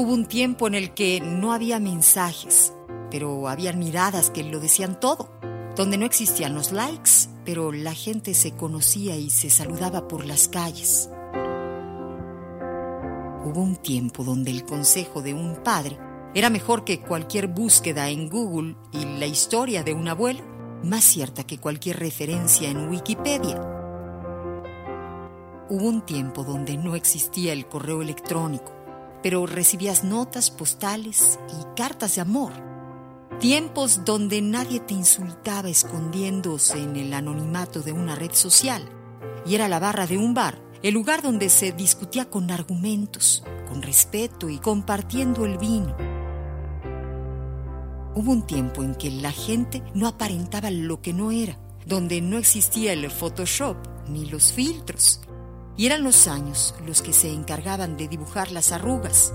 Hubo un tiempo en el que no había mensajes, pero había miradas que lo decían todo, donde no existían los likes, pero la gente se conocía y se saludaba por las calles. Hubo un tiempo donde el consejo de un padre era mejor que cualquier búsqueda en Google y la historia de un abuelo, más cierta que cualquier referencia en Wikipedia. Hubo un tiempo donde no existía el correo electrónico, pero recibías notas postales y cartas de amor. Tiempos donde nadie te insultaba escondiéndose en el anonimato de una red social. Y era la barra de un bar, el lugar donde se discutía con argumentos, con respeto y compartiendo el vino. Hubo un tiempo en que la gente no aparentaba lo que no era, donde no existía el Photoshop ni los filtros, y eran los años los que se encargaban de dibujar las arrugas.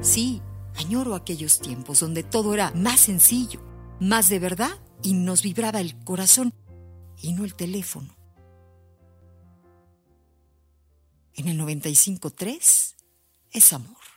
Sí, añoro aquellos tiempos donde todo era más sencillo, más de verdad y nos vibraba el corazón y no el teléfono. En el 95.3 es amor.